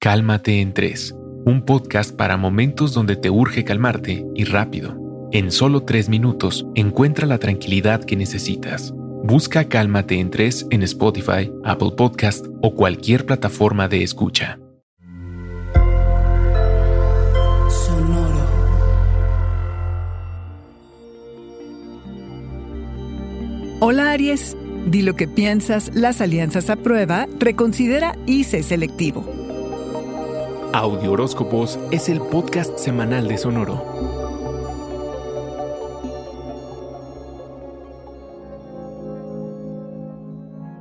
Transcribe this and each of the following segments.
Cálmate en 3, un podcast para momentos donde te urge calmarte y rápido. En solo 3 minutos encuentra la tranquilidad que necesitas. Busca Cálmate en 3 en Spotify, Apple Podcast o cualquier plataforma de escucha. Sonoro. Hola Aries, di lo que piensas, las alianzas a prueba, reconsidera y sé selectivo. Audio Horóscopos es el podcast semanal de Sonoro.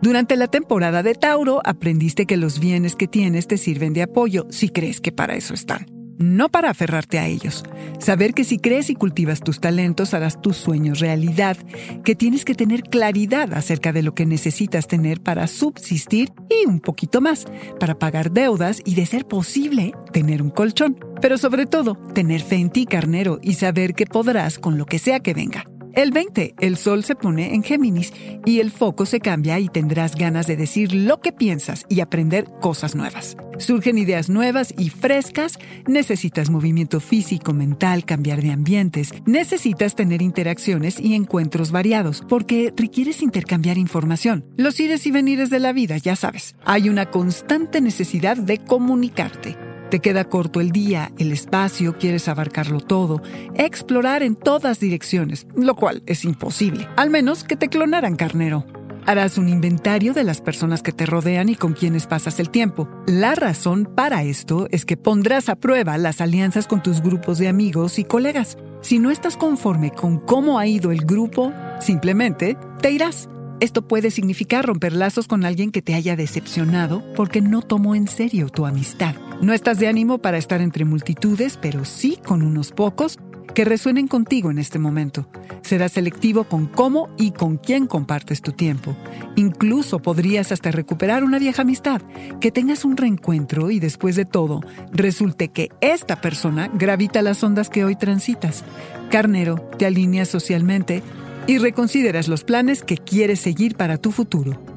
Durante la temporada de Tauro aprendiste que los bienes que tienes te sirven de apoyo si crees que para eso están no para aferrarte a ellos. Saber que si crees y cultivas tus talentos harás tus sueños realidad, que tienes que tener claridad acerca de lo que necesitas tener para subsistir y un poquito más, para pagar deudas y de ser posible tener un colchón. Pero sobre todo, tener fe en ti, carnero, y saber que podrás con lo que sea que venga. El 20, el sol se pone en Géminis y el foco se cambia y tendrás ganas de decir lo que piensas y aprender cosas nuevas. Surgen ideas nuevas y frescas, necesitas movimiento físico, mental, cambiar de ambientes, necesitas tener interacciones y encuentros variados, porque requieres intercambiar información. Los ires y venires de la vida, ya sabes. Hay una constante necesidad de comunicarte. Te queda corto el día, el espacio, quieres abarcarlo todo, explorar en todas direcciones, lo cual es imposible, al menos que te clonaran carnero. Harás un inventario de las personas que te rodean y con quienes pasas el tiempo. La razón para esto es que pondrás a prueba las alianzas con tus grupos de amigos y colegas. Si no estás conforme con cómo ha ido el grupo, simplemente te irás. Esto puede significar romper lazos con alguien que te haya decepcionado porque no tomó en serio tu amistad. No estás de ánimo para estar entre multitudes, pero sí con unos pocos que resuenen contigo en este momento. Serás selectivo con cómo y con quién compartes tu tiempo. Incluso podrías hasta recuperar una vieja amistad, que tengas un reencuentro y después de todo, resulte que esta persona gravita las ondas que hoy transitas. Carnero, te alineas socialmente, y reconsideras los planes que quieres seguir para tu futuro.